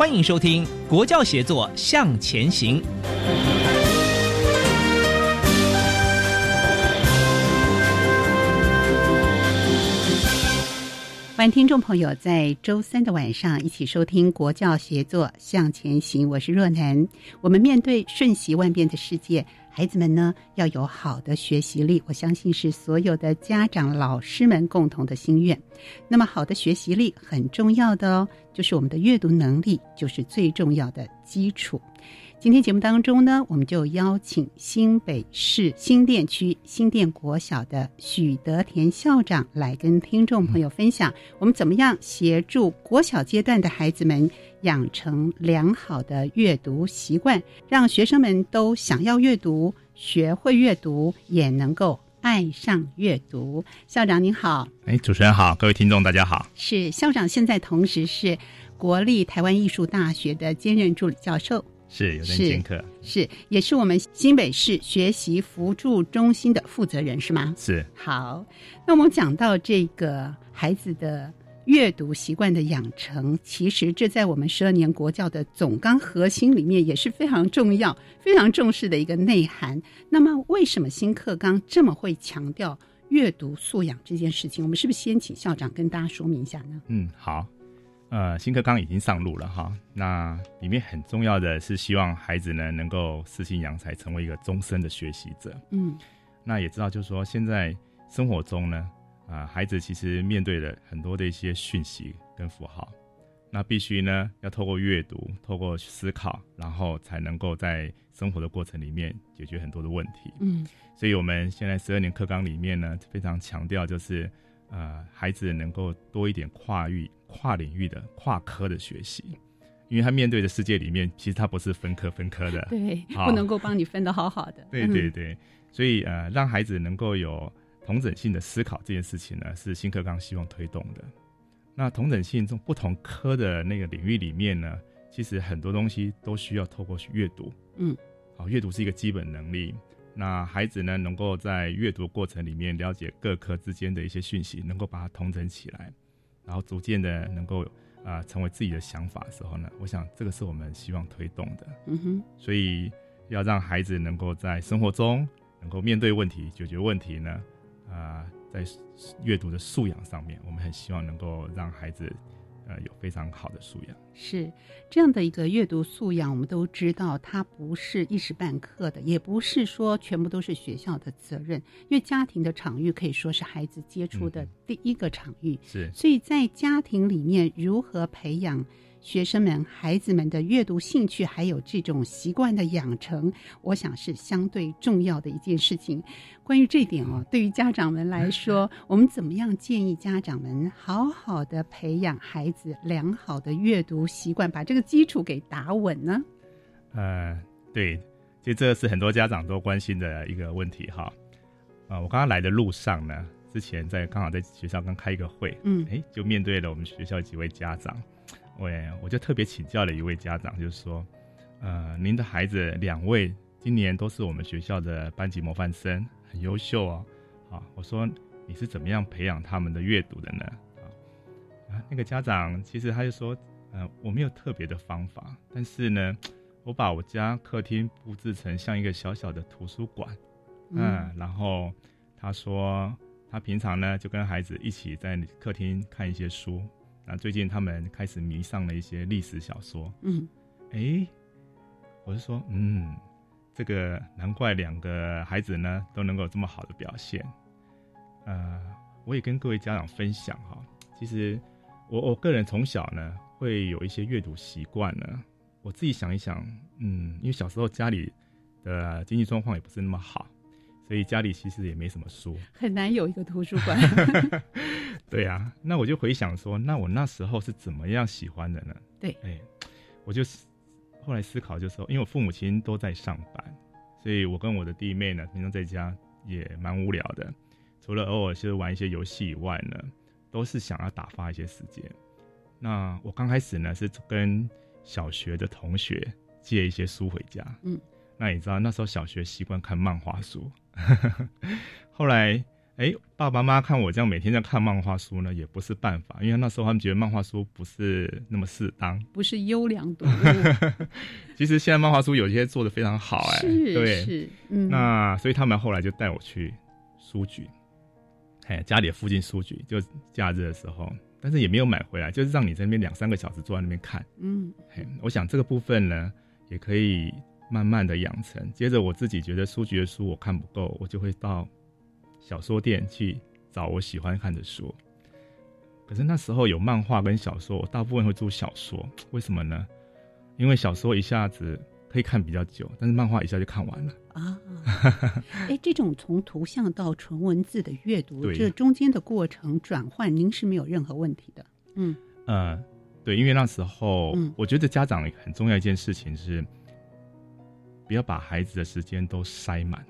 欢迎收听《国教协作向前行》。欢迎听众朋友在周三的晚上一起收听《国教协作向前行》，我是若楠。我们面对瞬息万变的世界，孩子们呢要有好的学习力，我相信是所有的家长、老师们共同的心愿。那么，好的学习力很重要的哦，就是我们的阅读能力，就是最重要的基础。今天节目当中呢，我们就邀请新北市新店区新店国小的许德田校长来跟听众朋友分享，我们怎么样协助国小阶段的孩子们养成良好的阅读习惯，让学生们都想要阅读、学会阅读，也能够爱上阅读。校长您好，哎，主持人好，各位听众大家好。是校长现在同时是国立台湾艺术大学的兼任助理教授。是有点兼课，是也是我们新北市学习辅助中心的负责人是吗？是。好，那我们讲到这个孩子的阅读习惯的养成，其实这在我们十二年国教的总纲核心里面也是非常重要、非常重视的一个内涵。那么，为什么新课纲这么会强调阅读素养这件事情？我们是不是先请校长跟大家说明一下呢？嗯，好。呃，新课纲已经上路了哈，那里面很重要的是希望孩子呢能够适性扬才，成为一个终身的学习者。嗯，那也知道就是说现在生活中呢，啊，孩子其实面对了很多的一些讯息跟符号，那必须呢要透过阅读、透过思考，然后才能够在生活的过程里面解决很多的问题。嗯，所以我们现在十二年课纲里面呢，非常强调就是呃，孩子能够多一点跨域。跨领域的、跨科的学习，因为他面对的世界里面，其实他不是分科分科的，对，不能够帮你分的好好的。对对对，所以呃，让孩子能够有同整性的思考这件事情呢，是新课纲希望推动的。那同整性从不同科的那个领域里面呢，其实很多东西都需要透过去阅读。嗯，好，阅读是一个基本能力。那孩子呢，能够在阅读过程里面了解各科之间的一些讯息，能够把它同整起来。然后逐渐的能够啊成为自己的想法的时候呢，我想这个是我们希望推动的。嗯哼，所以要让孩子能够在生活中能够面对问题、解决问题呢，啊，在阅读的素养上面，我们很希望能够让孩子。呃，有非常好的素养，是这样的一个阅读素养。我们都知道，它不是一时半刻的，也不是说全部都是学校的责任。因为家庭的场域可以说是孩子接触的第一个场域，是。所以在家庭里面，如何培养？学生们、孩子们的阅读兴趣，还有这种习惯的养成，我想是相对重要的一件事情。关于这点哦，对于家长们来说，我们怎么样建议家长们好好的培养孩子良好的阅读习惯，把这个基础给打稳呢？呃，对，其实这是很多家长都关心的一个问题哈。啊，我刚刚来的路上呢，之前在刚好在学校刚开一个会，嗯，哎，就面对了我们学校几位家长。我我就特别请教了一位家长，就是说，呃，您的孩子两位今年都是我们学校的班级模范生，很优秀哦。啊，我说你是怎么样培养他们的阅读的呢？啊啊，那个家长其实他就说，呃，我没有特别的方法，但是呢，我我把我家客厅布置成像一个小小的图书馆，嗯，然后他说他平常呢就跟孩子一起在客厅看一些书，那最近他们开始迷上了一些历史小说，嗯，哎，我是说，嗯，这个难怪两个孩子呢都能够有这么好的表现，呃，我也跟各位家长分享哈，其实我我个人从小呢会有一些阅读习惯呢。我自己想一想，嗯，因为小时候家里的经济状况也不是那么好，所以家里其实也没什么书，很难有一个图书馆。对呀，那我就回想说，那我那时候是怎么样喜欢的呢？对，哎，我就后来思考，就说，因为我父母亲都在上班，所以我跟我的弟妹呢，平常在家也蛮无聊的，除了偶尔是玩一些游戏以外呢，都是想要打发一些时间。那我刚开始呢是跟小学的同学借一些书回家，嗯，那你知道那时候小学习惯看漫画书，后来哎，爸爸妈妈看我这样每天在看漫画书呢，也不是办法，因为那时候他们觉得漫画书不是那么适当，不是优良读物。其实现在漫画书有些做的非常好，哎，对，是，嗯，那所以他们后来就带我去书局，哎，家里附近书局，就假日的时候。但是也没有买回来，就是让你在那边两三个小时坐在那边看。嗯，我想这个部分呢，也可以慢慢的养成。接着我自己觉得书局的书我看不够，我就会到小说店去找我喜欢看的书。可是那时候有漫画跟小说，我大部分会租小说。为什么呢？因为小说一下子可以看比较久，但是漫画一下就看完了。啊，哎，这种从图像到纯文字的阅读，这中间的过程转换，您是没有任何问题的。嗯，呃，对，因为那时候，我觉得家长很重要一件事情是，不要把孩子的时间都塞满。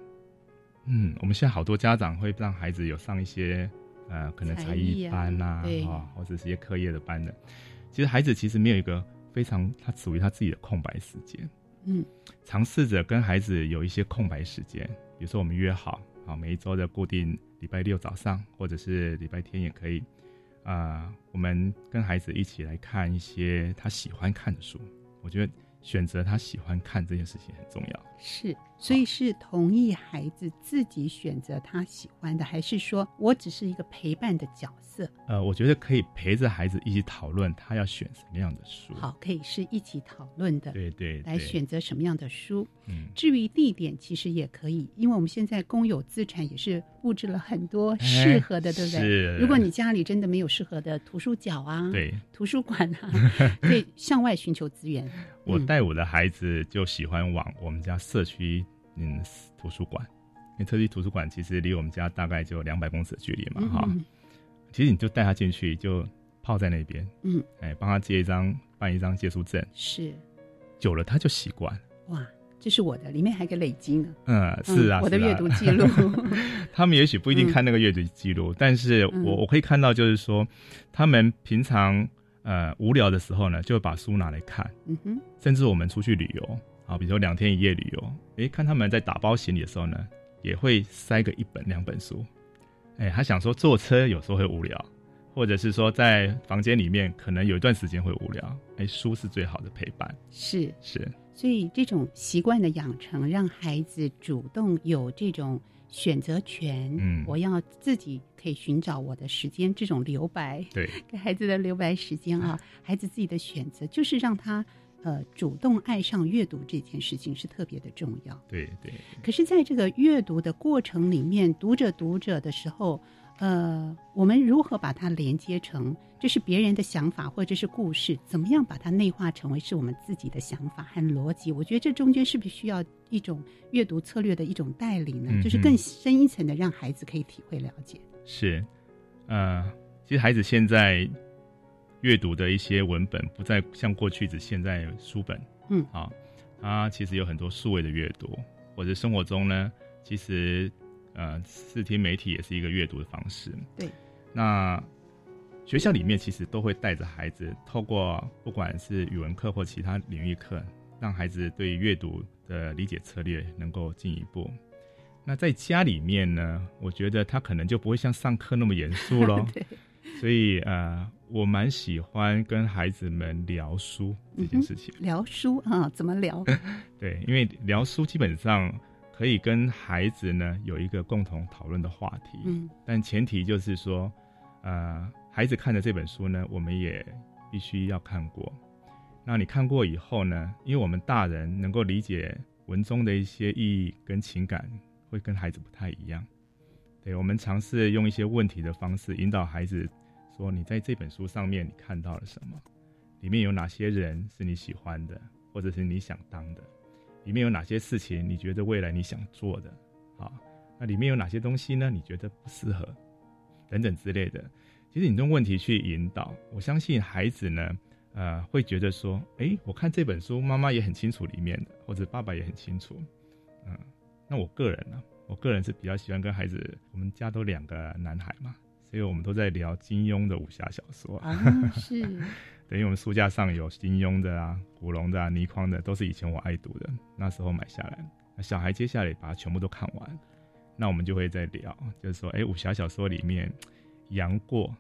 嗯，我们现在好多家长会让孩子有上一些呃，可能才艺班呐，啊，或者是一些课业的班的。其实孩子其实没有一个非常他属于他自己的空白时间。嗯，尝试着跟孩子有一些空白时间，比如说我们约好，好每一周的固定礼拜六早上，或者是礼拜天也可以，啊，我们跟孩子一起来看一些他喜欢看的书。我觉得选择他喜欢看这件事情很重要。是。所以是同意孩子自己选择他喜欢的，还是说我只是一个陪伴的角色？呃，我觉得可以陪着孩子一起讨论他要选什么样的书。好，可以是一起讨论的。对对，来选择什么样的书。嗯，至于地点，其实也可以，因为我们现在公有资产也是布置了很多适合的，对不对？是。如果你家里真的没有适合的图书角啊，对，图书馆啊，可以向外寻求资源。我带我的孩子就喜欢往我们家社区。嗯，图书馆，因为特区图书馆其实离我们家大概就两百公尺的距离嘛，哈。其实你就带他进去，就泡在那边，嗯，哎，帮他借一张办一张借书证，是，久了他就习惯。哇，这是我的，里面还可以累积呢。嗯，是啊，我的阅读记录。他们也许不一定看那个阅读记录，但是我我可以看到，就是说，他们平常呃无聊的时候呢，就会把书拿来看，嗯哼，甚至我们出去旅游。啊，比如说两天一夜旅游，诶，看他们在打包行李的时候呢，也会塞个一本两本书。哎，他想说坐车有时候会无聊，或者是说在房间里面可能有一段时间会无聊，哎，书是最好的陪伴。是是，所以这种习惯的养成，让孩子主动有这种选择权。嗯，我要自己可以寻找我的时间，这种留白，对，给孩子的留白时间啊，孩子自己的选择，就是让他。呃，主动爱上阅读这件事情是特别的重要。对对。可是，在这个阅读的过程里面，读着读着的时候，呃，我们如何把它连接成这是别人的想法或者是故事？怎么样把它内化成为是我们自己的想法和逻辑？我觉得这中间是不是需要一种阅读策略的一种带领呢？就是更深一层的，让孩子可以体会了解。是，呃，其实孩子现在。阅读的一些文本不再像过去只限在书本，嗯，啊，它其实有很多数位的阅读，或者生活中呢，其实呃，视听媒体也是一个阅读的方式。对，那学校里面其实都会带着孩子，透过不管是语文课或其他领域课，让孩子对阅读的理解策略能够进一步。那在家里面呢，我觉得他可能就不会像上课那么严肃喽。对。所以呃，我蛮喜欢跟孩子们聊书这件事情。聊书啊，怎么聊？对，因为聊书基本上可以跟孩子呢有一个共同讨论的话题。嗯，但前提就是说，呃，孩子看的这本书呢，我们也必须要看过。那你看过以后呢，因为我们大人能够理解文中的一些意义跟情感，会跟孩子不太一样。对，我们尝试用一些问题的方式引导孩子。说你在这本书上面你看到了什么？里面有哪些人是你喜欢的，或者是你想当的？里面有哪些事情你觉得未来你想做的？啊，那里面有哪些东西呢？你觉得不适合？等等之类的。其实你用问题去引导，我相信孩子呢，呃，会觉得说，哎，我看这本书，妈妈也很清楚里面的，或者爸爸也很清楚。嗯，那我个人呢，我个人是比较喜欢跟孩子，我们家都两个男孩嘛。所以我们都在聊金庸的武侠小说啊，是，等于我们书架上有金庸的啊、古龙的啊、倪匡的，都是以前我爱读的，那时候买下来。那小孩接下来把它全部都看完，那我们就会在聊，就是说，哎，武侠小说里面杨过，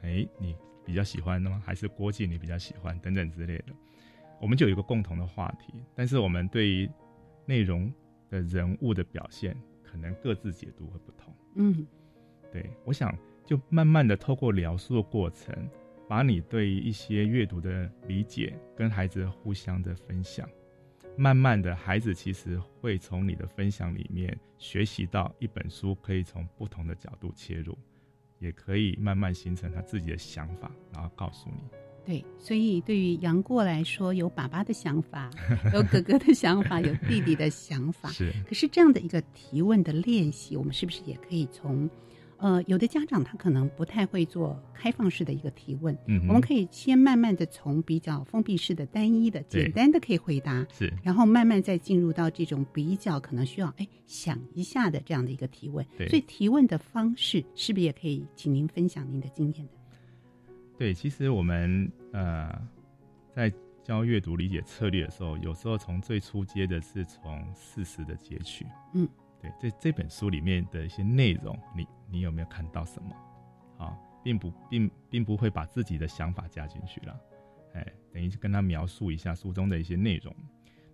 哎，你比较喜欢的吗？还是郭靖你比较喜欢？等等之类的，我们就有一个共同的话题，但是我们对于内容的人物的表现，可能各自解读会不同。嗯，对，我想。就慢慢的透过聊述的过程，把你对一些阅读的理解跟孩子互相的分享，慢慢的孩子其实会从你的分享里面学习到一本书可以从不同的角度切入，也可以慢慢形成他自己的想法，然后告诉你。对，所以对于杨过来说，有爸爸的想法，有哥哥的想法，有弟弟的想法。是。可是这样的一个提问的练习，我们是不是也可以从？呃，有的家长他可能不太会做开放式的一个提问，嗯，我们可以先慢慢的从比较封闭式的、单一的、简单的可以回答，是，然后慢慢再进入到这种比较可能需要哎想一下的这样的一个提问。对，所以提问的方式是不是也可以请您分享您的经验的？对，其实我们呃在教阅读理解策略的时候，有时候从最初接的是从事实的截取，嗯。对，这这本书里面的一些内容，你你有没有看到什么？啊，并不并并不会把自己的想法加进去了，哎，等于是跟他描述一下书中的一些内容。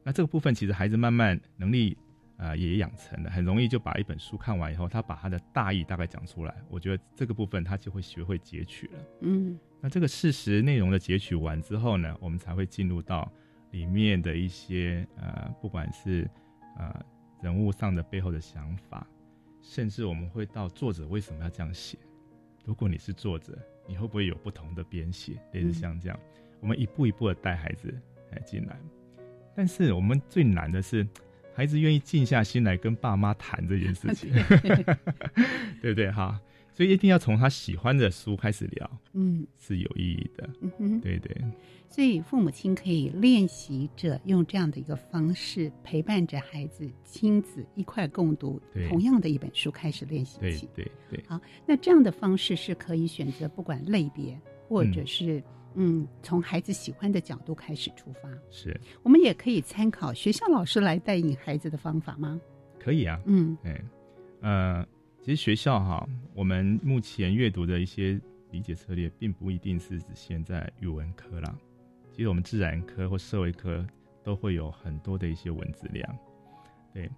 那这个部分其实孩子慢慢能力啊也养成了，很容易就把一本书看完以后，他把他的大意大概讲出来。我觉得这个部分他就会学会截取了。嗯，那这个事实内容的截取完之后呢，我们才会进入到里面的一些呃，不管是呃。人物上的背后的想法，甚至我们会到作者为什么要这样写。如果你是作者，你会不会有不同的编写？类似像这样，我们一步一步的带孩子来进来。但是我们最难的是，孩子愿意静下心来跟爸妈谈这件事情，对不对？哈，所以一定要从他喜欢的书开始聊，嗯，是有意义的，嗯哼，对对。所以父母亲可以练习着用这样的一个方式陪伴着孩子，亲子一块共读同样的一本书，开始练习起。对对。好，那这样的方式是可以选择，不管类别，或者是嗯，从孩子喜欢的角度开始出发。是。我们也可以参考学校老师来带领孩子的方法吗？可以啊。嗯。哎，呃，其实学校哈，我们目前阅读的一些理解策略，并不一定是指限在语文科啦。其实我们自然科或社会科都会有很多的一些文字量，对。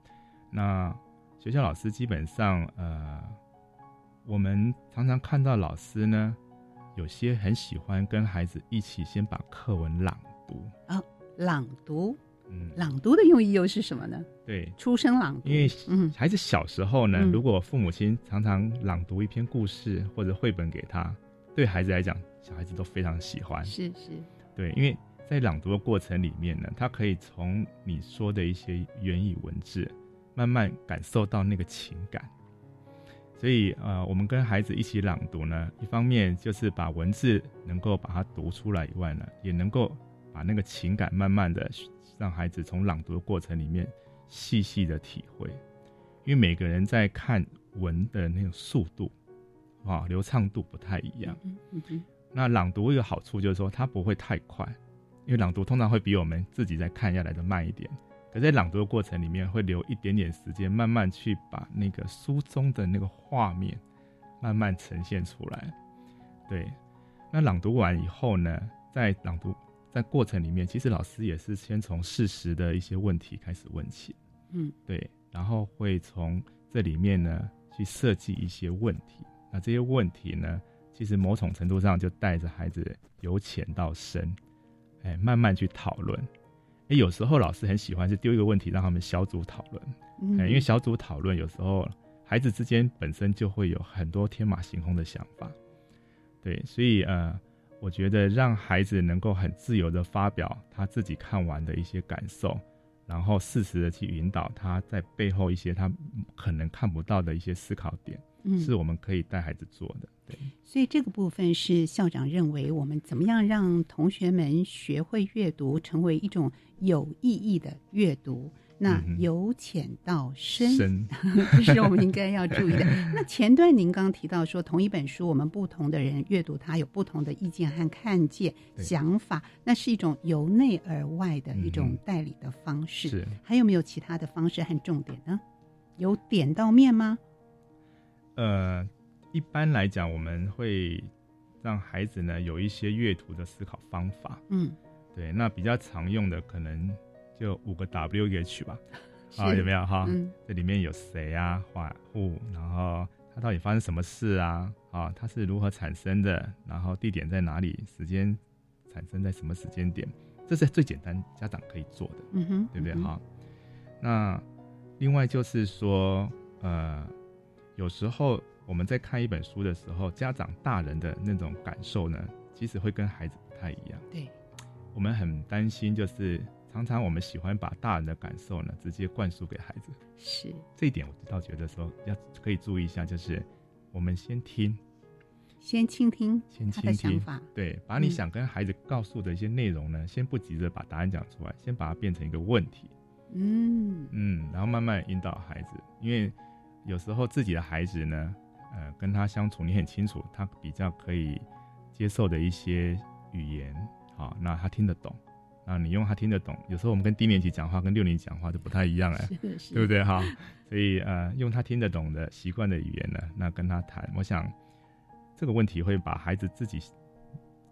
那学校老师基本上，呃，我们常常看到老师呢，有些很喜欢跟孩子一起先把课文朗读啊，朗读，嗯，朗读的用意又是什么呢？对，出声朗读。因为嗯，孩子小时候呢，如果父母亲常常朗读一篇故事或者绘本给他，对孩子来讲，小孩子都非常喜欢。是是。对，因为在朗读的过程里面呢，他可以从你说的一些原语文字，慢慢感受到那个情感。所以，呃，我们跟孩子一起朗读呢，一方面就是把文字能够把它读出来以外呢，也能够把那个情感慢慢的让孩子从朗读的过程里面细细的体会。因为每个人在看文的那种速度啊，流畅度不太一样。嗯嗯。那朗读一个好处就是说，它不会太快，因为朗读通常会比我们自己在看要来的慢一点。可在朗读的过程里面，会留一点点时间，慢慢去把那个书中的那个画面慢慢呈现出来。对，那朗读完以后呢，在朗读在过程里面，其实老师也是先从事实的一些问题开始问起，嗯，对，然后会从这里面呢去设计一些问题。那这些问题呢，其实某种程度上就带着孩子由浅到深，哎，慢慢去讨论。哎，有时候老师很喜欢是丢一个问题让他们小组讨论，嗯哎，因为小组讨论有时候孩子之间本身就会有很多天马行空的想法，对，所以呃，我觉得让孩子能够很自由的发表他自己看完的一些感受，然后适时的去引导他在背后一些他可能看不到的一些思考点，嗯是我们可以带孩子做的。对，所以这个部分是校长认为，我们怎么样让同学们学会阅读，成为一种有意义的阅读。那由浅到深，深这 是我们应该要注意的。那前段您刚提到说，同一本书，我们不同的人阅读它有不同的意见和看见、想法，那是一种由内而外的一种代理的方式。是还有没有其他的方式和重点呢？有点到面吗？呃，一般来讲，我们会让孩子呢有一些阅读的思考方法。嗯，对，那比较常用的可能就五个 W H 吧。啊，有没有哈？嗯这里面有谁啊？法户，然后它到底发生什么事啊？啊，它是如何产生的？然后地点在哪里？时间产生在什么时间点？这是最简单家长可以做的。嗯哼，对不对？哈、那另外就是说，呃，有时候我们在看一本书的时候，家长大人的那种感受呢，其实会跟孩子不太一样。对，我们很担心，就是常常我们喜欢把大人的感受呢直接灌输给孩子。是，这一点我倒觉得说要可以注意一下，就是我们先听，先倾听先他的倾听想法，对，把你嗯想跟孩子告诉的一些内容呢，先不急着把答案讲出来，先把它变成一个问题。嗯，嗯，然后慢慢引导孩子，因为有时候自己的孩子呢，呃，跟他相处，你很清楚他比较可以接受的一些语言，好，那他听得懂，那你用他听得懂，有时候我们跟低年级讲话跟六年级讲话就不太一样哎，对不对哈？所以呃，用他听得懂的习惯的语言呢，那跟他谈，我想这个问题会把孩子自己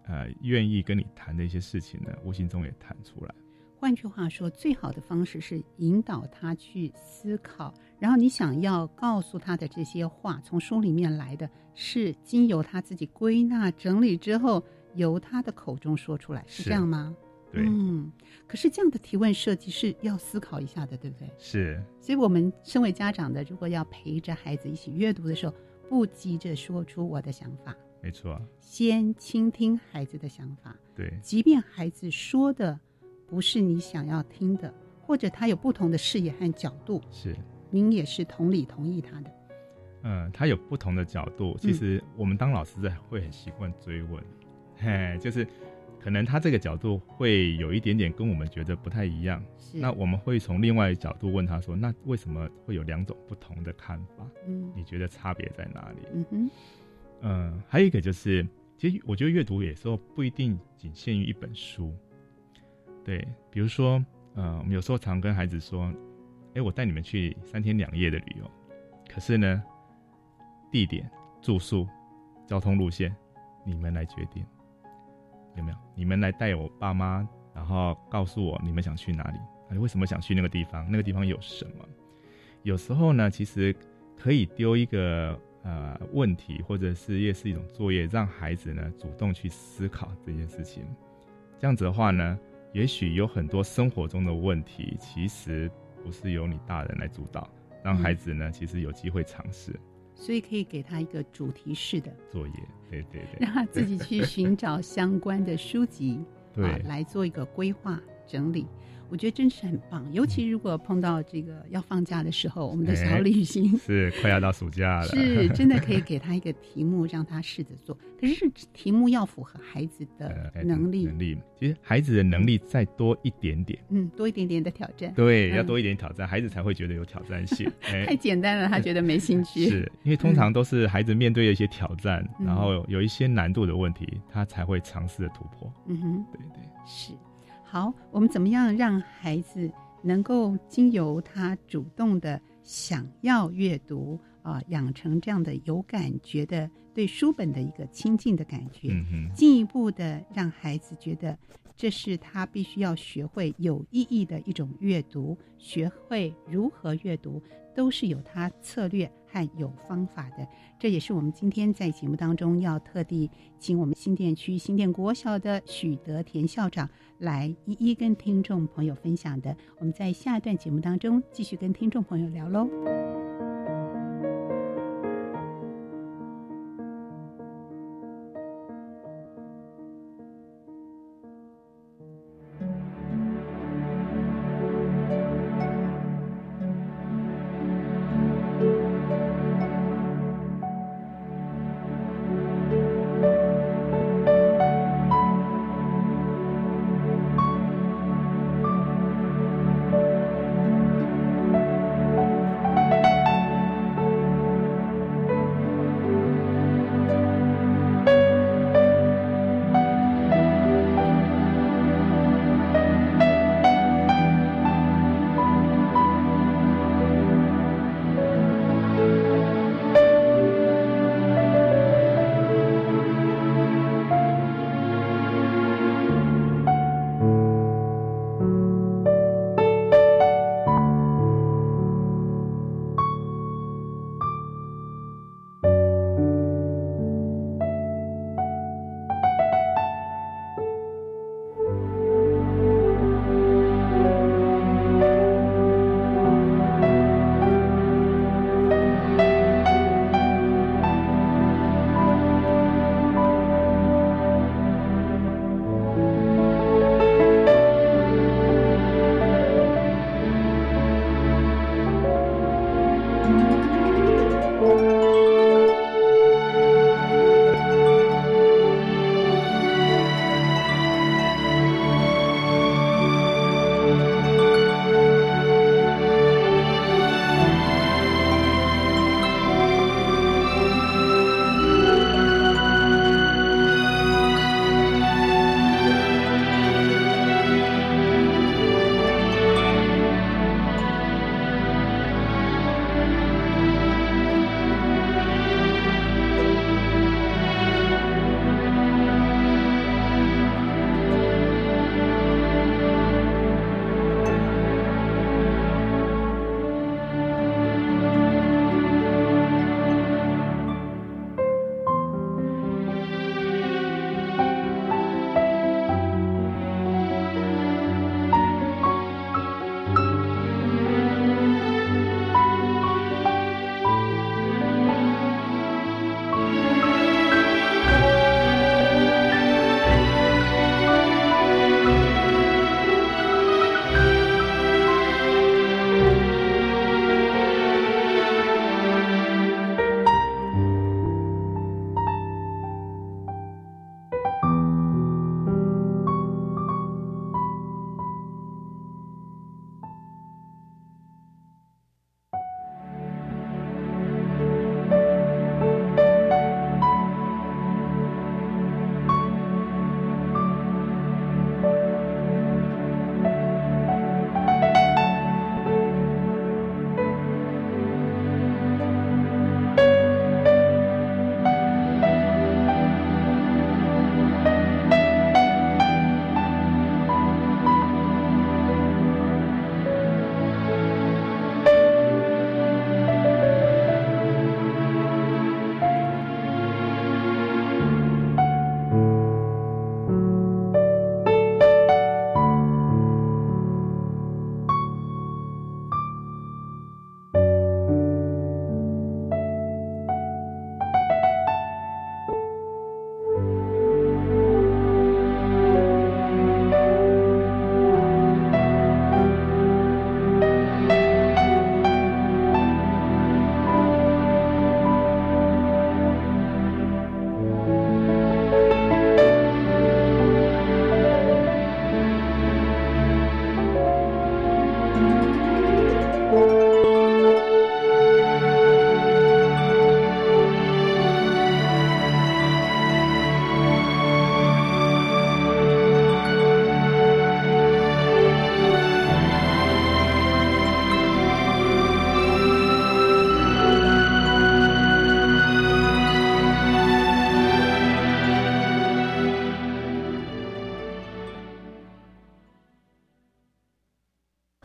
呃愿意跟你谈的一些事情呢，无形中也谈出来。换句话说，最好的方式是引导他去思考，然后你想要告诉他的这些话，从书里面来的，是经由他自己归纳整理之后，由他的口中说出来，是是这样吗？对，嗯。可是这样的提问设计是要思考一下的，对不对？是所以，我们身为家长的，如果要陪着孩子一起阅读的时候，不急着说出我的想法，没错，先倾听孩子的想法，对。即便孩子说的不是你想要听的，或者他有不同的视野和角度，是，您也是同理同意他的。嗯，他有不同的角度。其实我们当老师的会很习惯追问，嘿，就是可能他这个角度会有一点点跟我们觉得不太一样。是那我们会从另外一角度问他说：“那为什么会有两种不同的看法？嗯你觉得差别在哪里嗯哼，？”嗯，还有一个就是，其实我觉得阅读有时候不一定仅限于一本书。对，比如说，呃，我们有时候常跟孩子说：“哎，我带你们去三天两夜的旅游，可是呢，地点、住宿、交通路线，你们来决定，有没有？你们来带我爸妈，然后告诉我你们想去哪里，你为什么想去那个地方？那个地方有什么？有时候呢，其实可以丢一个呃问题，或者是也是一种作业，让孩子呢主动去思考这件事情。这样子的话呢，也许有很多生活中的问题，其实不是由你大人来主导，让孩子呢其实有机会尝试所以可以给他一个主题式的，作业。对对对让他自己去寻找相关的书籍，啊对，，来做一个规划整理。我觉得真是很棒，尤其如果碰到这个要放假的时候，我们的小哎旅行是快要到暑假了，是真的可以给他一个题目，让他试着做。可是题目要符合孩子的呃能力，能力。其实孩子的能力再多一点点，嗯，多一点点的挑战。对，嗯要多一点挑战，孩子才会觉得有挑战性。哎太简单了，他觉得没兴趣。是因为通常都是孩子面对一些挑战，嗯然后有一些难度的问题，他才会尝试的突破。嗯哼，对对，是。好，我们怎么样让孩子能够经由他主动的想要阅读啊、啊，养成这样的有感觉的对书本的一个亲近的感觉，嗯，进一步的让孩子觉得这是他必须要学会有意义的一种阅读，学会如何阅读，都是有他策略和有方法的。这也是我们今天在节目当中要特地请我们新店区新店国小的许德田校长来一一跟听众朋友分享的。我们在下一段节目当中继续跟听众朋友聊喽。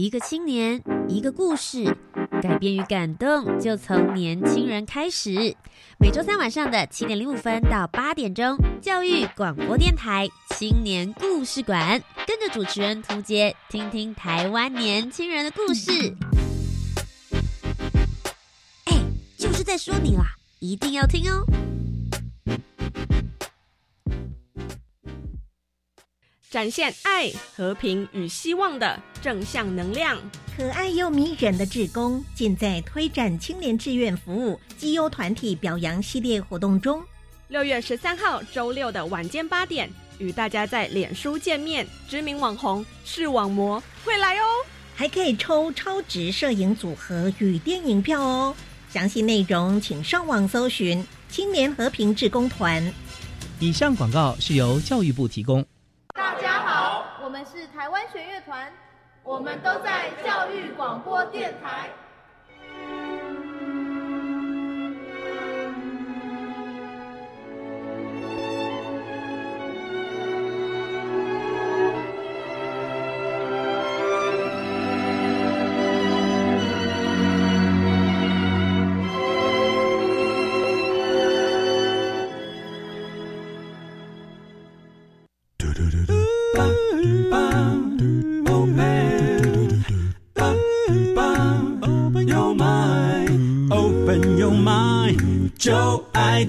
一个青年，一个故事，改变与感动就从年轻人开始。每周三晚上的七点零五分到八点钟，教育广播电台青年故事馆，跟着主持人涂杰，听听台湾年轻人的故事。哎，就是在说你啦，一定要听哦！展现爱、和平与希望的正向能量，可爱又迷人的志工，尽在推展青年志愿服务绩优团体表扬系列活动中。六月十三号周六的晚间八点，与大家在脸书见面，知名网红视网膜会来哦，还可以抽超值摄影组合与电影票哦。详细内容请上网搜寻青年和平志工团。以上广告是由教育部提供。台湾学乐团，我们都在教育广播电台。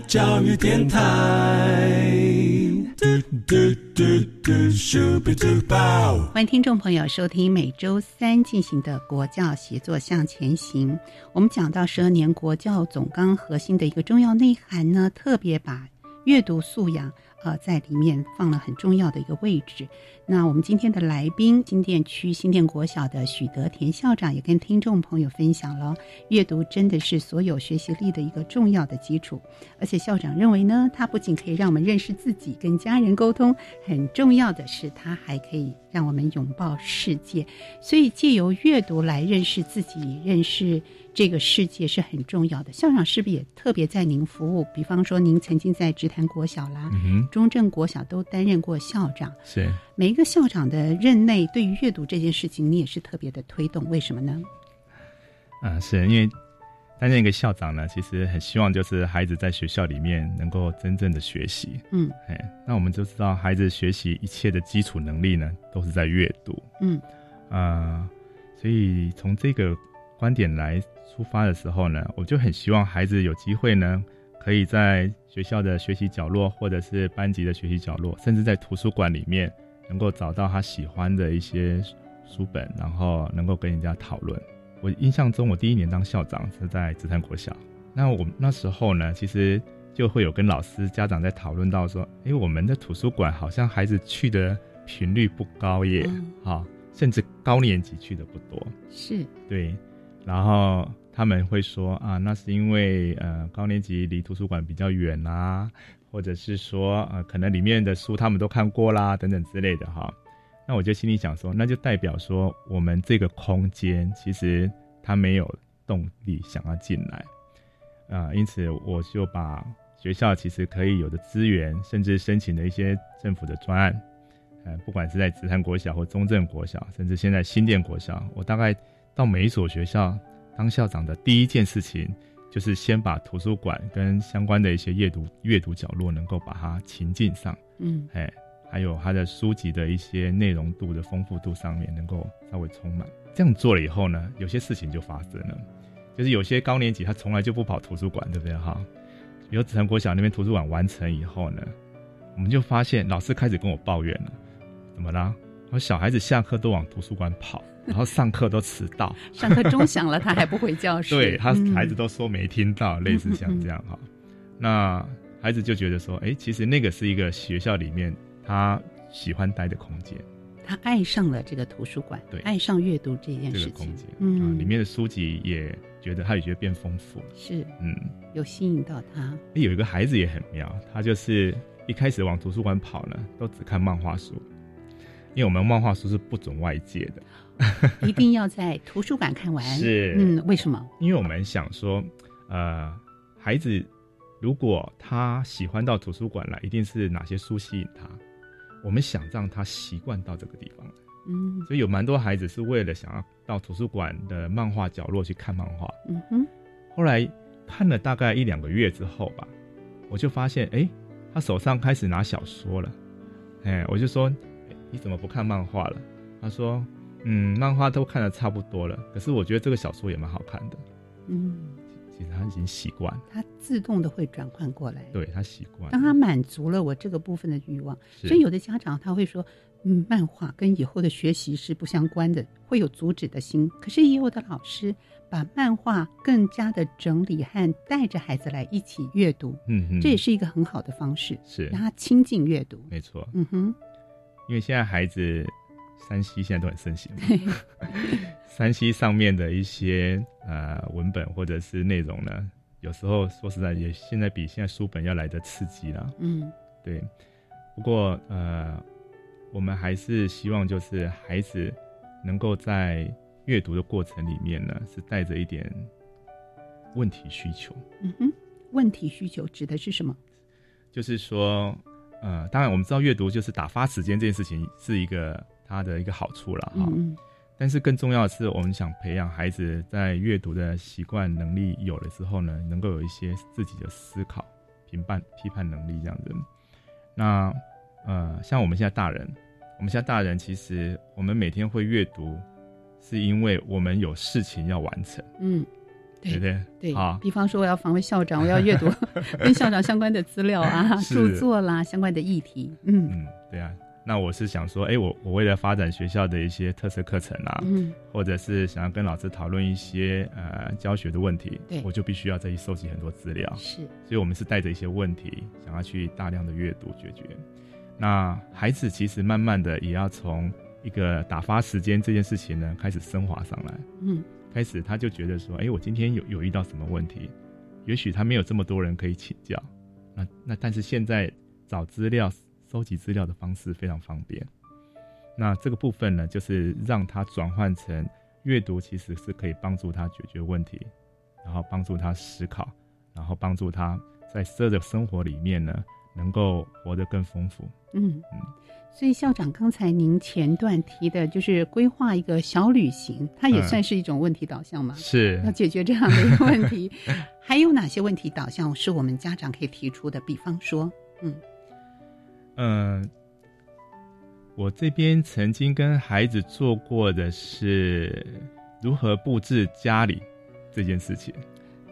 教育电台。欢迎听众朋友收听每周三进行的国教协作向前行。我们讲到十二年国教总纲核心的一个重要内涵呢，特别把阅读素养。呃，在里面放了很重要的一个位置。那我们今天的来宾，新店区新店国小的许德田校长也跟听众朋友分享了，阅读真的是所有学习力的一个重要的基础。而且校长认为呢，它不仅可以让我们认识自己、跟家人沟通，很重要的是，它还可以让我们拥抱世界。所以借由阅读来认识自己、认识。这个世界是很重要的。校长是不是也特别在您服务？比方说，您曾经在直潭国小啦、中正国小都担任过校长。是每一个校长的任内，对于阅读这件事情，你也是特别的推动。为什么呢？啊，是因为担任一个校长呢，其实很希望就是孩子在学校里面能够真正的学习。嗯，哎，那我们就知道，孩子学习一切的基础能力呢，都是在阅读。嗯，啊，所以从这个观点来。出发的时候呢，我就很希望孩子有机会呢，可以在学校的学习角落，或者是班级的学习角落，甚至在图书馆里面，能够找到他喜欢的一些书本，然后能够跟人家讨论。我印象中，我第一年当校长是在紫檀国小，那我那时候呢，其实就会有跟老师、家长在讨论到说，哎，我们的图书馆好像孩子去的频率不高耶，哈，甚至高年级去的不多，是对，然后。他们会说啊，那是因为呃高年级离图书馆比较远啦，或者是说呃可能里面的书他们都看过啦等等之类的哈。那我就心里想说，那就代表说我们这个空间其实他没有动力想要进来啊，因此我就把学校其实可以有的资源，甚至申请的一些政府的专案，呃，不管是在紫檀国小或中正国小，甚至现在新店国小，我大概到每一所学校。当校长的第一件事情，就是先把图书馆跟相关的一些阅读阅读角落能够把它情境上，嗯，哎，还有它的书籍的一些内容度的丰富度上面能够稍微充满。这样做了以后呢，有些事情就发生了，就是有些高年级他从来就不跑图书馆，对不对哈？比如紫藤国小那边图书馆完成以后呢，我们就发现老师开始跟我抱怨了，怎么啦？我小孩子下课都往图书馆跑。然后上课都迟到，上课钟响了，他还不回教室。对他孩子都说没听到，类似像这样哈。那孩子就觉得说，哎，其实那个是一个学校里面他他喜欢待的空间。他爱上了这个图书馆，对，爱上阅读这件事情，嗯，里面的书籍也觉得他也觉得变丰富。了，是，嗯，有吸引到他。有一个孩子也很妙，他就是一开始往图书馆跑呢，都只看漫画书，因为我们漫画书是不准外借的，一定要在图书馆看完。是，嗯，为什么？因为我们想说，呃，孩子如果他喜欢到图书馆来，一定是哪些书吸引他。我们想让他习惯到这个地方，嗯，所以有蛮多孩子是为了想要到图书馆的漫画角落去看漫画，嗯哼。后来看了大概一两个月之后吧，我就发现，哎，他手上开始拿小说了，哎，我就说，你怎么不看漫画了？他说，嗯，漫画都看的差不多了，可是我觉得这个小说也蛮好看的，嗯。其实他已经习惯，他自动的会转换过来。对他习惯，当他满足了我这个部分的欲望，所以有的家长他会说：“嗯，漫画跟以后的学习是不相关的，会有阻止的心。”可是也有的老师把漫画更加的整理和带着孩子来一起阅读，嗯，这也是一个很好的方式，是让他亲近阅读。没错，嗯哼，因为现在孩子。山西现在都很盛行，山西 上面的一些呃文本或者是内容呢，有时候说实在也现在比现在书本要来的刺激了。嗯，对。不过呃，我们还是希望就是孩子能够在阅读的过程里面呢，是带着一点问题需求。嗯哼，问题需求指的是什么？就是说，呃，当然我们知道阅读就是打发时间这件事情是一个。它的一个好处了哈，但是更重要的是，我们想培养孩子在阅读的习惯能力有了之后呢，能够有一些自己的思考、评判、批判能力这样子。那呃，像我们现在大人，我们现在大人其实我们每天会阅读，是因为我们有事情要完成。嗯，对对对。好，比方说我要访问校长，我要阅读 跟校长相关的资料啊、著作啦、相关的议题。嗯嗯，对啊。那我是想说，哎，我我为了发展学校的一些特色课程啊，嗯，或者是想要跟老师讨论一些呃教学的问题，对，我就必须要再去收集很多资料，是，所以我们是带着一些问题，想要去大量的阅读解决。那孩子其实慢慢的也要从一个打发时间这件事情呢，开始升华上来，嗯，开始他就觉得说，哎，我今天有有遇到什么问题，也许他没有这么多人可以请教，那那但是现在找资料。收集资料的方式非常方便，那这个部分呢，就是让他转换成阅读，其实是可以帮助他解决问题，然后帮助他思考，然后帮助他在这的生活里面呢，能够活得更丰富。嗯嗯，所以校长刚才您前段提的就是规划一个小旅行，它也算是一种问题导向吗？是要解决这样的一个问题，还有哪些问题导向是我们家长可以提出的？比方说，嗯。嗯，我这边曾经跟孩子做过的是如何布置家里这件事情。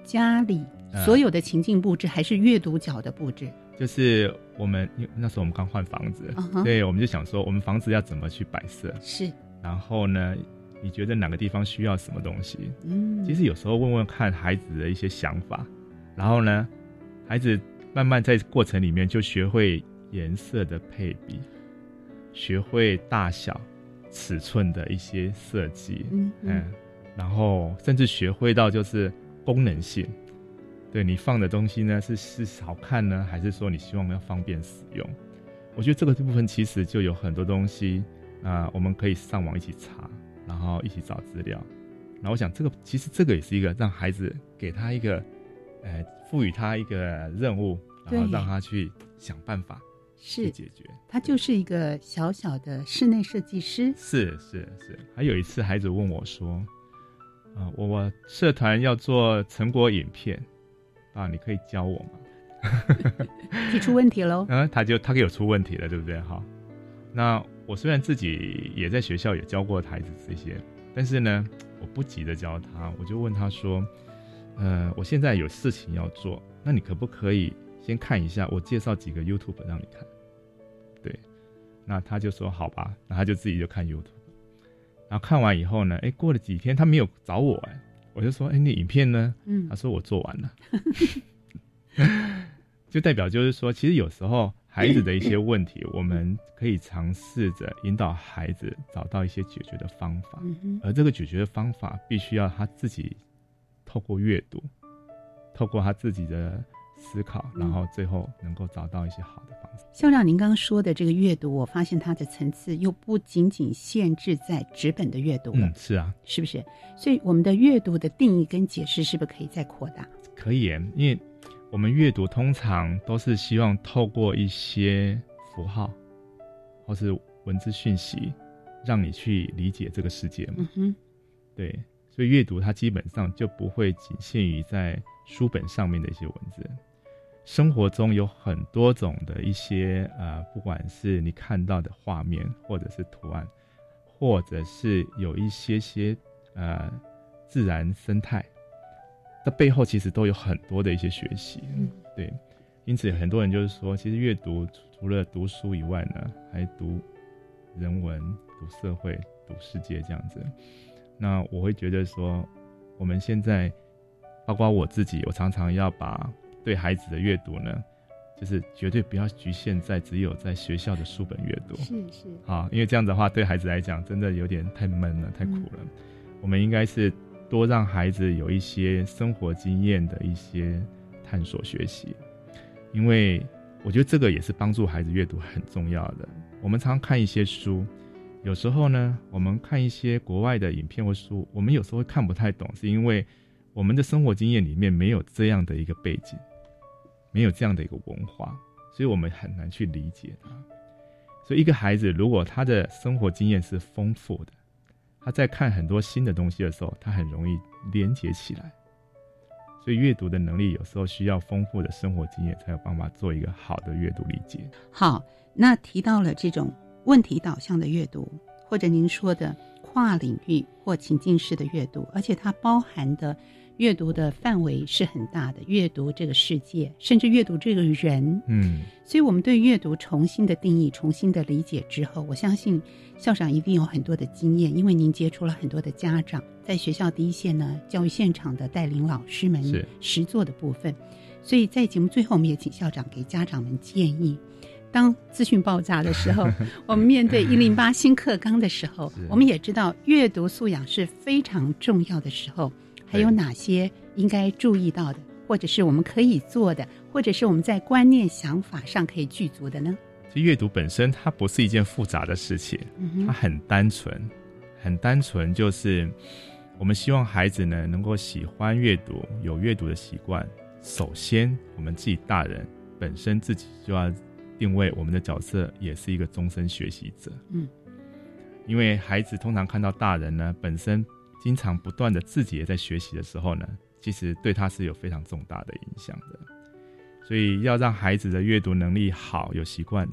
家里所有的情境布置还是阅读角的布置？就是我们那时候我们刚换房子，对，我们就想说我们房子要怎么去摆设。是。然后呢，你觉得哪个地方需要什么东西？嗯。其实有时候问问看孩子的一些想法，然后呢，孩子慢慢在过程里面就学会。颜色的配比，学会大小、尺寸的一些设计，嗯嗯，然后甚至学会到就是功能性，对你放的东西呢是是好看呢，还是说你希望要方便使用？我觉得这个部分其实就有很多东西啊，我们可以上网一起查，然后一起找资料。然后我想，这个其实这个也是一个让孩子给他一个，呃，赋予他一个任务，然后让他去想办法。是解决，他就是一个小小的室内设计师。是是是，还有一次孩子问我说：“啊，我我社团要做成果影片，啊，你可以教我吗？” 提出问题喽。嗯，他就他给我出问题了，对不对？哈，那我虽然自己也在学校也教过孩子这些，但是呢，我不急着教他，我就问他说：“呃，我现在有事情要做，那你可不可以？”先看一下，我介绍几个 YouTube 让你看。对，那他就说好吧，那他就自己就看 YouTube。然后看完以后呢，哎，过了几天他没有找我，哎，我就说，哎，那影片呢？嗯，他说我做完了。就代表就是说，其实有时候孩孩子的一些问题，我们可以尝试着引导孩子找到一些解决的方法，而这个解决的方法必须要他自己透过阅读，透过他自己的思考，然后最后能够找到一些好的方式。校长，您刚刚说的这个阅读，我发现它的层次又不仅仅限制在纸本的阅读了，是啊，是不是？所以我们的阅读的定义跟解释是不是可以再扩大？可以，因为。我们阅读通常都是希望透过一些符号，或是文字讯息，让你去理解这个世界嘛。嗯对，所以阅读它基本上就不会仅限于在书本上面的一些文字。生活中有很多种的一些呃，不管是你看到的画面，或者是图案，或者是有一些些呃自然生态。这背后其实都有很多的一些学习，对，因此很多人就是说，其实阅读除了读书以外呢，还读人文、读社会、读世界这样子。那我会觉得说，我们现在，包括我自己，我常常要把对孩子的阅读呢，就是绝对不要局限在只有在学校的书本阅读，是是，啊，因为这样的话对孩子来讲真的有点太闷了，太苦了。我们应该是。多让孩子有一些生活经验的一些探索学习，因为我觉得这个也是帮助孩子阅读很重要的。我们常看一些书，有时候呢，我们看一些国外的影片或书，我们有时候会看不太懂，是因为我们的生活经验里面没有这样的一个背景，没有这样的一个文化，所以我们很难去理解它。所以，一个孩子如果他的生活经验是丰富的，他在看很多新的东西的时候，他很容易连接起来。所以阅读的能力有时候需要丰富的生活经验，才有办法做一个好的阅读理解。好，那提到了这种问题导向的阅读，或者您说的跨领域或情境式的阅读，而且它包含的。阅读的范围是很大的，阅读这个世界，甚至阅读这个人，嗯，所以我们对阅读重新的定义、重新的理解之后，我相信校长一定有很多的经验，因为您接触了很多的家长，在学校第一线呢，教育现场的带领老师们实做的部分，所以在节目最后，我们也请校长给家长们建议：当资讯爆炸的时候，我们面对一零八新课纲的时候，我们也知道阅读素养是非常重要的时候。还有哪些应该注意到的，或者是我们可以做的，或者是我们在观念想法上可以具足的呢？这阅读本身它不是一件复杂的事情，它很单纯，很单纯，就是我们希望孩子呢能够喜欢阅读，有阅读的习惯。首先，我们自己大人本身自己就要定位我们的角色，也是一个终身学习者。嗯，因为孩子通常看到大人呢本身。经常不断的自己也在学习的时候呢，其实对他是有非常重大的影响的。所以要让孩子的阅读能力好、有习惯，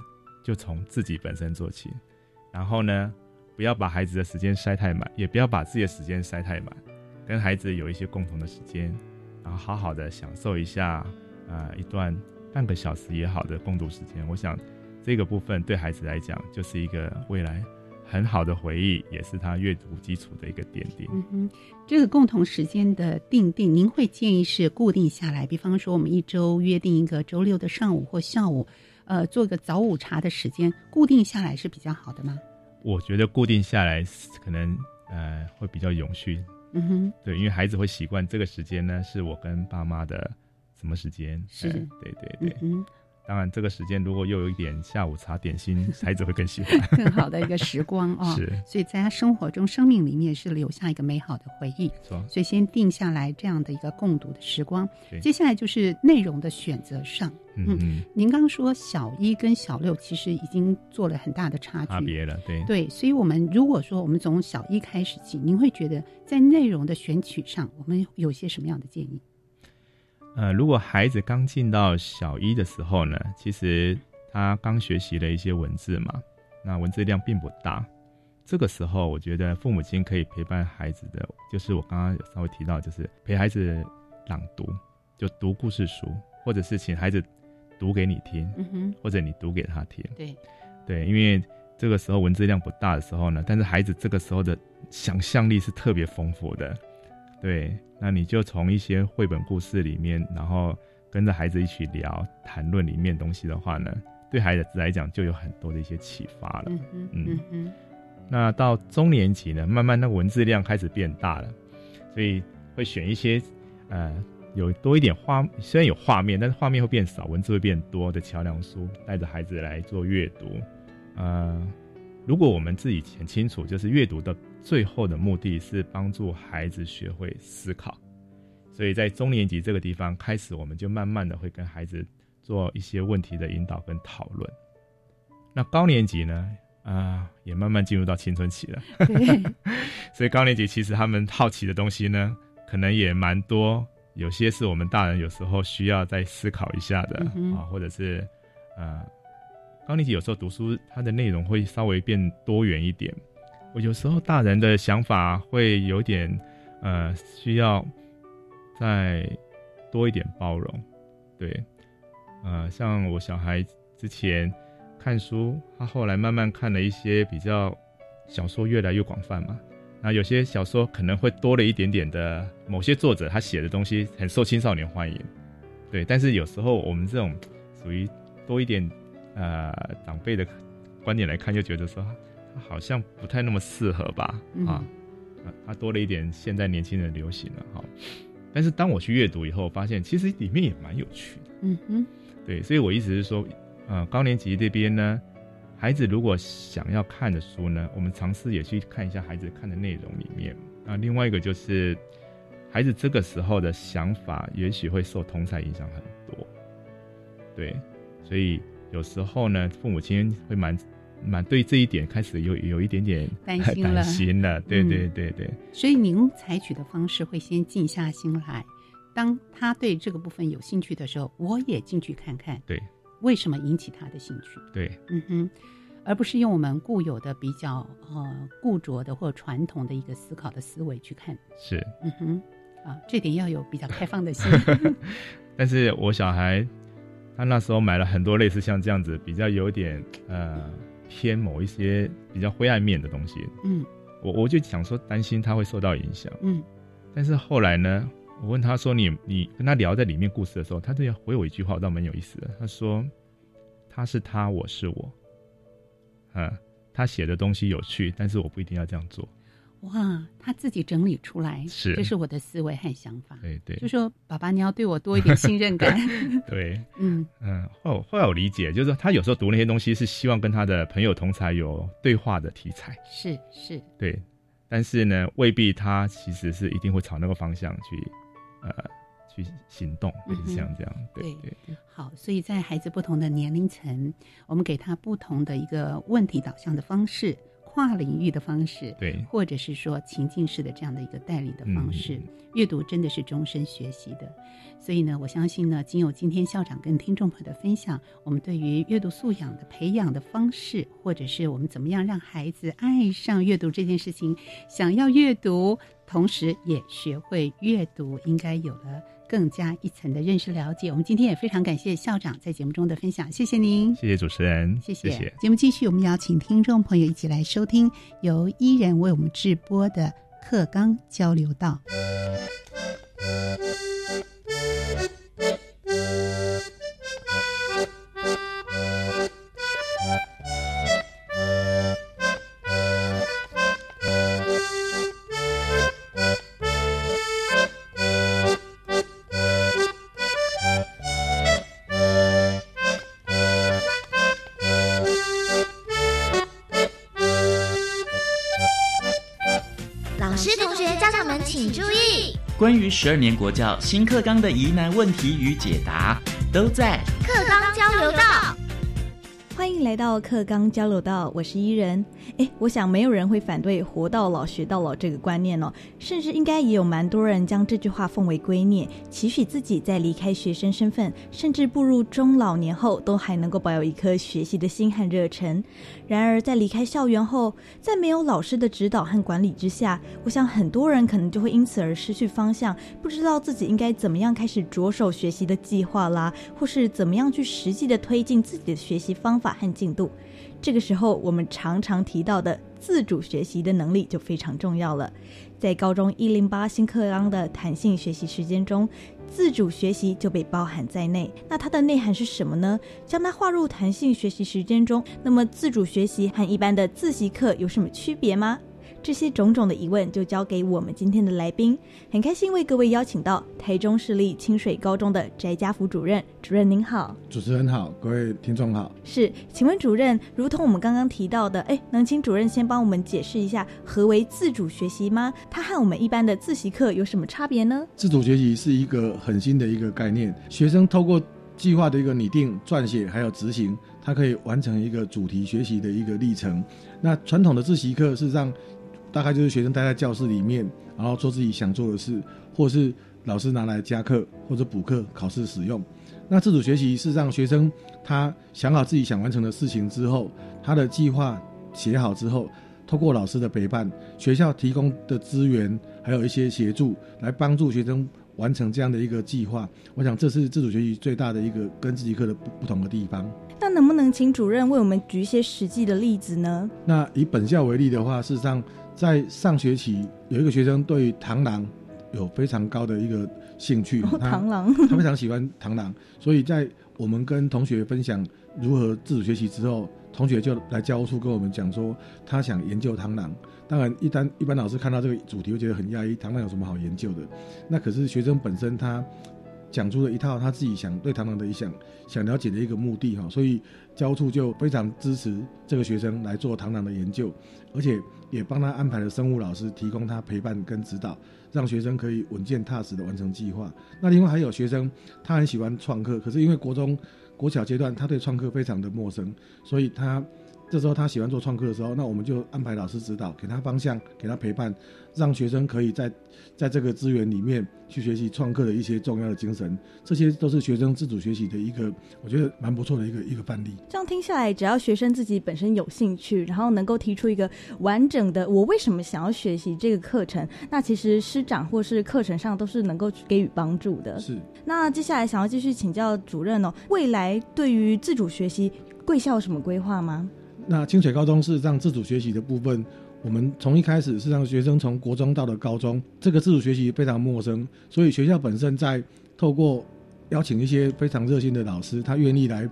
就从自己本身做起。然后呢，不要把孩子的时间塞太满，也不要把自己的时间塞太满，跟孩子有一些共同的时间，然后好好的享受一下啊一段半个小时也好的共读时间。我想这个部分对孩子来讲就是一个未来。很好的回忆，也是他阅读基础的一个奠定。嗯哼，这个共同时间的定定，您会建议是固定下来？比方说，我们一周约定一个周六的上午或下午，呃，做个早午茶的时间，固定下来是比较好的吗？我觉得固定下来可能呃会比较永续。嗯哼，对，因为孩子会习惯这个时间呢，是我跟爸妈的什么时间？是，对对对。嗯。当然，这个时间如果又有一点下午茶点心，孩子会更喜欢。更好的一个时光啊，是。所以在他生活中、生命里面是留下一个美好的回忆。错。所以先定下来这样的一个共读的时光。接下来就是内容的选择上。嗯嗯。您刚刚说小一跟小六其实已经做了很大的差距。差别了，对。对，所以我们如果说我们从小一开始起，您会觉得在内容的选取上，我们有些什么样的建议？呃，如果孩子刚进到小一的时候呢，其实他刚学习了一些文字嘛，那文字量并不大。这个时候，我觉得父母亲可以陪伴孩子的，就是我刚刚有稍微提到，就是陪孩子朗读，就读故事书，或者是请孩子读给你听，或者你读给他听。对，对，因为这个时候文字量不大的时候呢，但是孩子这个时候的想象力是特别丰富的，对。那你就从一些绘本故事里面，然后跟着孩子一起聊、谈论里面东西的话呢，对孩子来讲就有很多的一些启发了。嗯嗯。那到中年级呢，慢慢那文字量开始变大了，所以会选一些呃有多一点画，虽然有画面，但是画面会变少，文字会变多的桥梁书，带着孩子来做阅读。呃，如果我们自己很清楚，就是阅读的最后的目的是帮助孩子学会思考，所以在中年级这个地方开始，我们就慢慢的会跟孩子做一些问题的引导跟讨论。那高年级呢？啊，也慢慢进入到青春期了。所以高年级其实他们好奇的东西呢，可能也蛮多，有些是我们大人有时候需要再思考一下的啊，或者是呃。高年级有时候读书，它的内容会稍微变多元一点。我有时候大人的想法会有点，呃，需要再多一点包容。对，呃，像我小孩之前看书，他后来慢慢看了一些比较小说，越来越广泛嘛。那有些小说可能会多了一点点的，某些作者他写的东西很受青少年欢迎。对，但是有时候我们这种属于多一点。呃，长辈的观点来看，就觉得说好像不太那么适合吧，啊，他多了一点现在年轻人流行了哈。但是当我去阅读以后，发现其实里面也蛮有趣的，嗯哼，对，所以我意思是说，呃，高年级这边呢，孩子如果想要看的书呢，我们尝试也去看一下孩子看的内容里面。啊，另外一个就是孩子这个时候的想法，也许会受同才影响很多，对，所以。有时候呢，父母亲会蛮蛮对这一点开始有有一点点担心了，担心了，对对对对。所以您采取的方式会先静下心来，当他对这个部分有兴趣的时候，我也进去看看，对，为什么引起他的兴趣？对，嗯哼，而不是用我们固有的比较呃固着的或传统的一个思考的思维去看。是，嗯哼，啊，这点要有比较开放的心。但是我小孩。他那时候买了很多类似像这样子比较有点呃偏某一些比较灰暗面的东西，嗯，我我就想说担心他会受到影响，嗯，但是后来呢，我问他说你你跟他聊在里面故事的时候，他都要回我一句话，我倒蛮有意思的，他说他是他，我是我，嗯，他写的东西有趣，但是我不一定要这样做。哇，他自己整理出来，是，这是我的思维和想法。对对，就说爸爸，你要对我多一点信任感。对，嗯 嗯，后后来我理解，就是说他有时候读那些东西是希望跟他的朋友同才有对话的题材。是是，对，但是呢，未必他其实是一定会朝那个方向去，呃，去行动，是像这样。对对对。好，所以在孩子不同的年龄层，我们给他不同的一个问题导向的方式。跨领域的方式，对，或者是说情境式的这样的一个带领的方式，阅读真的是终身学习的。所以呢，我相信呢，仅有今天校长跟听众朋友的分享，我们对于阅读素养的培养的方式，或者是我们怎么样让孩子爱上阅读这件事情，想要阅读，同时也学会阅读，应该有了。更加一层的认识了解，我们今天也非常感谢校长在节目中的分享，谢谢您，谢谢主持人，谢谢。节目继续，我们邀请听众朋友一起来收听由伊人为我们直播的课纲交流道。关于十二年国教新课纲的疑难问题与解答，都在课纲交流道。欢迎来到课纲交流道，我是伊人。哎，我想没有人会反对“活到老学到老”这个观念哦，甚至应该也有蛮多人将这句话奉为圭臬，期许自己在离开学生身份，甚至步入中老年后，都还能够保有一颗学习的心和热忱。然而，在离开校园后，在没有老师的指导和管理之下，我想很多人可能就会因此而失去方向，不知道自己应该怎么样开始着手学习的计划啦，或是怎么样去实际的推进自己的学习方法和进度。这个时候我们常常提到的自主学习的能力就非常重要了。在高中一零八新课纲的弹性学习时间中，自主学习就被包含在内。那它的内涵是什么呢？将它划入弹性学习时间中，那么自主学习和一般的自习课有什么区别吗？这些种种的疑问就交给我们今天的来宾，很开心为各位邀请到台中市立清水高中的翟家福主任。主任您好，主持人好，各位听众好。是，请问主任，如同我们刚刚提到的，哎，能请主任先帮我们解释一下何为自主学习吗？它和我们一般的自习课有什么差别呢？自主学习是一个很新的一个概念，学生透过计划的一个拟定、撰写还有执行，它可以完成一个主题学习的一个历程。那传统的自习课是让大概就是学生待在教室里面，然后做自己想做的事，或是老师拿来加课或者补课、考试使用。那自主学习是让学生他想好自己想完成的事情之后，他的计划写好之后，透过老师的陪伴、学校提供的资源，还有一些协助，来帮助学生完成这样的一个计划。我想这是自主学习最大的一个跟自习课的不不同的地方。那能不能请主任为我们举一些实际的例子呢？那以本校为例的话，事实上。在上学期，有一个学生对螳螂有非常高的一个兴趣，螳螂，他非常喜欢螳螂，所以在我们跟同学分享如何自主学习之后，同学就来教务处跟我们讲说，他想研究螳螂。当然，一般一般老师看到这个主题会觉得很压抑，螳螂有什么好研究的？那可是学生本身他讲出了一套他自己想对螳螂的一想想了解的一个目的哈，所以教处就非常支持这个学生来做螳螂的研究，而且。也帮他安排了生物老师，提供他陪伴跟指导，让学生可以稳健踏实的完成计划。那另外还有学生，他很喜欢创客，可是因为国中、国小阶段，他对创客非常的陌生，所以他。这时候他喜欢做创客的时候，那我们就安排老师指导，给他方向，给他陪伴，让学生可以在在这个资源里面去学习创客的一些重要的精神。这些都是学生自主学习的一个，我觉得蛮不错的一个一个范例。这样听下来，只要学生自己本身有兴趣，然后能够提出一个完整的我为什么想要学习这个课程，那其实师长或是课程上都是能够给予帮助的。是。那接下来想要继续请教主任哦，未来对于自主学习，贵校有什么规划吗？那清水高中是让自主学习的部分，我们从一开始是让学生从国中到了高中，这个自主学习非常陌生，所以学校本身在透过邀请一些非常热心的老师，他愿意来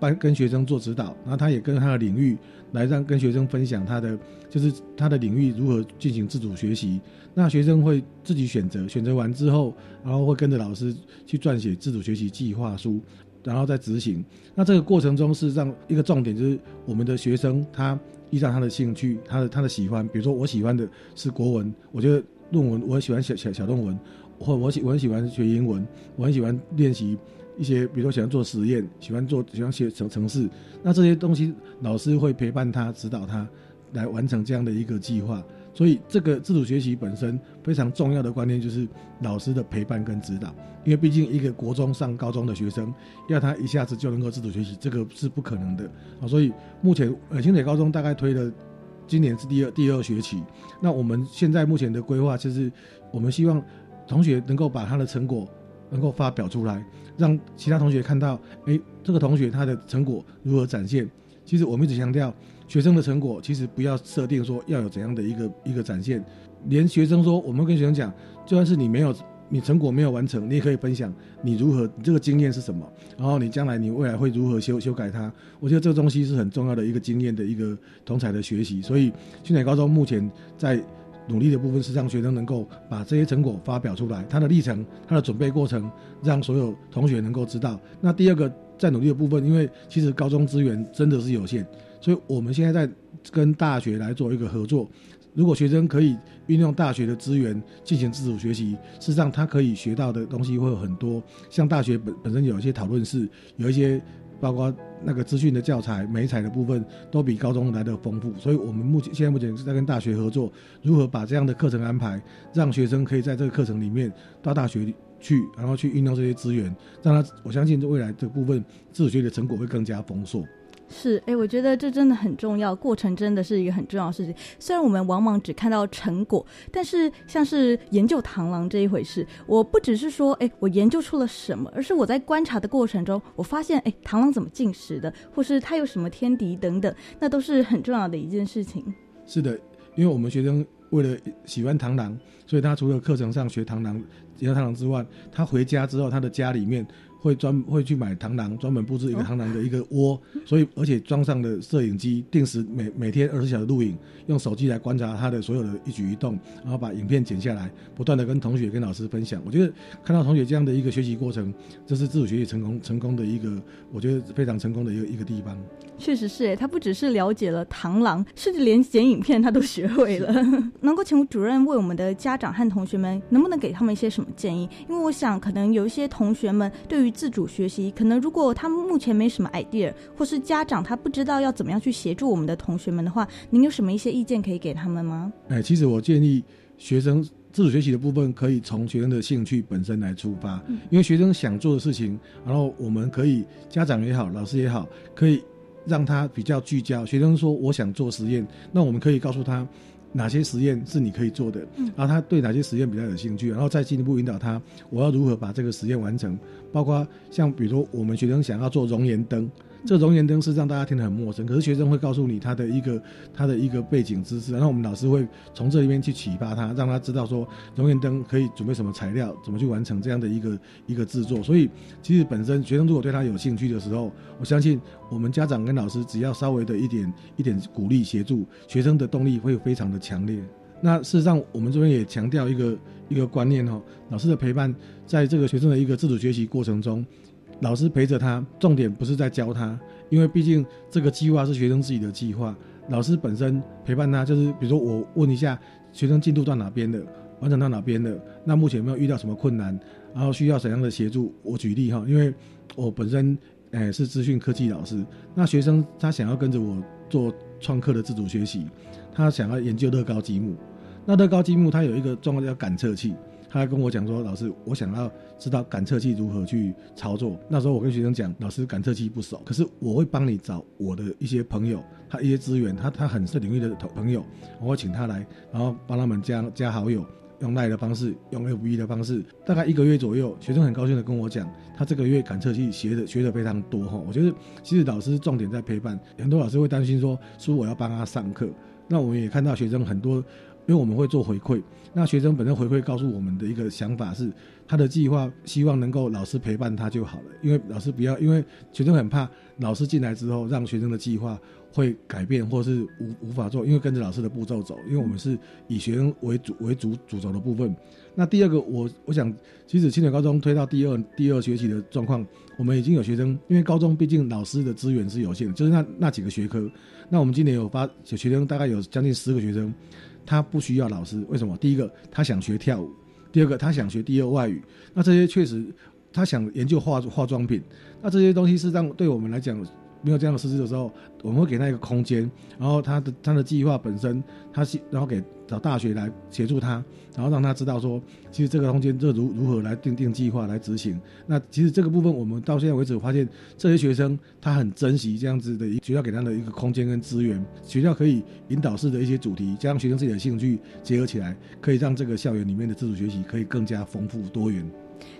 帮跟学生做指导，然后他也跟他的领域来让跟学生分享他的就是他的领域如何进行自主学习，那学生会自己选择，选择完之后，然后会跟着老师去撰写自主学习计划书。然后再执行，那这个过程中是让一个重点就是我们的学生他依照他的兴趣，他的他的喜欢，比如说我喜欢的是国文，我觉得论文我很喜欢小小小论文，或我喜我很喜欢学英文，我很喜欢练习一些，比如说喜欢做实验，喜欢做喜欢写城城市，那这些东西老师会陪伴他指导他来完成这样的一个计划。所以，这个自主学习本身非常重要的观念就是老师的陪伴跟指导，因为毕竟一个国中上高中的学生，要他一下子就能够自主学习，这个是不可能的啊。所以目前呃清水高中大概推了，今年是第二第二学期。那我们现在目前的规划就是，我们希望同学能够把他的成果能够发表出来，让其他同学看到，哎，这个同学他的成果如何展现。其实我们一直强调。学生的成果其实不要设定说要有怎样的一个一个展现，连学生说，我们跟学生讲，就算是你没有你成果没有完成，你也可以分享你如何你这个经验是什么，然后你将来你未来会如何修修改它。我觉得这个东西是很重要的一个经验的一个同才的学习。所以训练高中目前在努力的部分是让学生能够把这些成果发表出来，他的历程、他的准备过程，让所有同学能够知道。那第二个在努力的部分，因为其实高中资源真的是有限。所以，我们现在在跟大学来做一个合作。如果学生可以运用大学的资源进行自主学习，事实上他可以学到的东西会有很多。像大学本本身有一些讨论室，有一些包括那个资讯的教材、美材的部分，都比高中来的丰富。所以我们目前现在目前是在跟大学合作，如何把这样的课程安排，让学生可以在这个课程里面到大学去，然后去运用这些资源，让他我相信未来这部分自主学习的成果会更加丰硕。是，哎，我觉得这真的很重要，过程真的是一个很重要的事情。虽然我们往往只看到成果，但是像是研究螳螂这一回事，我不只是说，哎，我研究出了什么，而是我在观察的过程中，我发现，哎，螳螂怎么进食的，或是它有什么天敌等等，那都是很重要的一件事情。是的，因为我们学生为了喜欢螳螂，所以他除了课程上学螳螂、研究螳螂之外，他回家之后，他的家里面。会专会去买螳螂，专门布置一个螳螂的一个窝，所以而且装上的摄影机，定时每每天二十小时录影，用手机来观察他的所有的一举一动，然后把影片剪下来，不断的跟同学跟老师分享。我觉得看到同学这样的一个学习过程，这是自主学习成功成功的一个，我觉得非常成功的一个一个地方。确实是，他不只是了解了螳螂，甚至连剪影片他都学会了。能够请主任为我们的家长和同学们，能不能给他们一些什么建议？因为我想，可能有一些同学们对于自主学习，可能如果他们目前没什么 idea，或是家长他不知道要怎么样去协助我们的同学们的话，您有什么一些意见可以给他们吗？哎，其实我建议学生自主学习的部分，可以从学生的兴趣本身来出发，因为学生想做的事情，然后我们可以家长也好，老师也好，可以让他比较聚焦。学生说我想做实验，那我们可以告诉他。哪些实验是你可以做的？嗯然后他对哪些实验比较有兴趣，然后再进一步引导他，我要如何把这个实验完成？包括像比如说我们学生想要做熔岩灯。这熔岩灯是让大家听得很陌生，可是学生会告诉你他的一个他的一个背景知识，然后我们老师会从这里面去启发他，让他知道说熔岩灯可以准备什么材料，怎么去完成这样的一个一个制作。所以其实本身学生如果对他有兴趣的时候，我相信我们家长跟老师只要稍微的一点一点鼓励协助，学生的动力会非常的强烈。那事实上我们这边也强调一个一个观念哈，老师的陪伴在这个学生的一个自主学习过程中。老师陪着他，重点不是在教他，因为毕竟这个计划是学生自己的计划。老师本身陪伴他，就是比如说我问一下学生进度到哪边的，完成到哪边的，那目前有没有遇到什么困难，然后需要怎样的协助？我举例哈，因为我本身诶是资讯科技老师，那学生他想要跟着我做创客的自主学习，他想要研究乐高积木，那乐高积木它有一个状况叫感测器。他跟我讲说：“老师，我想要知道感测器如何去操作。”那时候我跟学生讲：“老师，感测器不熟，可是我会帮你找我的一些朋友，他一些资源，他他很是领域的朋友，我会请他来，然后帮他们加加好友，用赖的方式，用 FB 的方式。大概一个月左右，学生很高兴的跟我讲，他这个月感测器学的学的非常多哈。我觉得其实老师重点在陪伴，很多老师会担心说，说我要帮他上课，那我们也看到学生很多。”因为我们会做回馈，那学生本身回馈告诉我们的一个想法是，他的计划希望能够老师陪伴他就好了。因为老师不要，因为学生很怕老师进来之后让学生的计划会改变，或是无无法做，因为跟着老师的步骤走。因为我们是以学生为主为主主轴的部分。那第二个，我我想，其实清水高中推到第二第二学期的状况，我们已经有学生，因为高中毕竟老师的资源是有限的，就是那那几个学科。那我们今年有发学生大概有将近十个学生。他不需要老师，为什么？第一个，他想学跳舞；第二个，他想学第二外语。那这些确实，他想研究化化妆品。那这些东西是让对我们来讲。没有这样的师资的时候，我们会给他一个空间，然后他的他的计划本身，他是然后给找大学来协助他，然后让他知道说，其实这个空间这如如何来定定计划来执行。那其实这个部分，我们到现在为止发现，这些学生他很珍惜这样子的学校给他的一个空间跟资源，学校可以引导式的一些主题，加上学生自己的兴趣结合起来，可以让这个校园里面的自主学习可以更加丰富多元。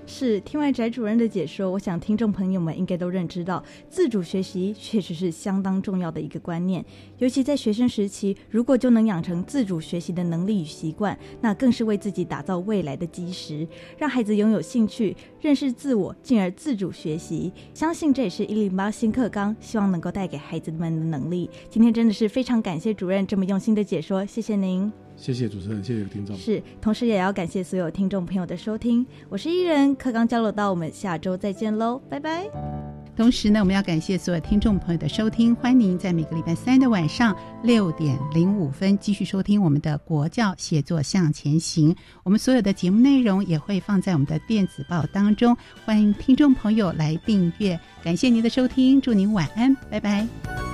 是，听完翟主任的解说，我想听众朋友们应该都认知到，自主学习确实是相当重要的一个观念。尤其在学生时期，如果就能养成自主学习的能力与习惯，那更是为自己打造未来的基石，让孩子拥有兴趣、认识自我，进而自主学习。相信这也是一零八新课纲希望能够带给孩子们的能力。今天真的是非常感谢主任这么用心的解说，谢谢您。谢谢主持人，谢谢听众。是，同时也要感谢所有听众朋友的收听。我是伊人，课刚交流到，我们下周再见喽，拜拜。同时呢，我们要感谢所有听众朋友的收听，欢迎您在每个礼拜三的晚上六点零五分继续收听我们的国教写作向前行。我们所有的节目内容也会放在我们的电子报当中，欢迎听众朋友来订阅。感谢您的收听，祝您晚安，拜拜。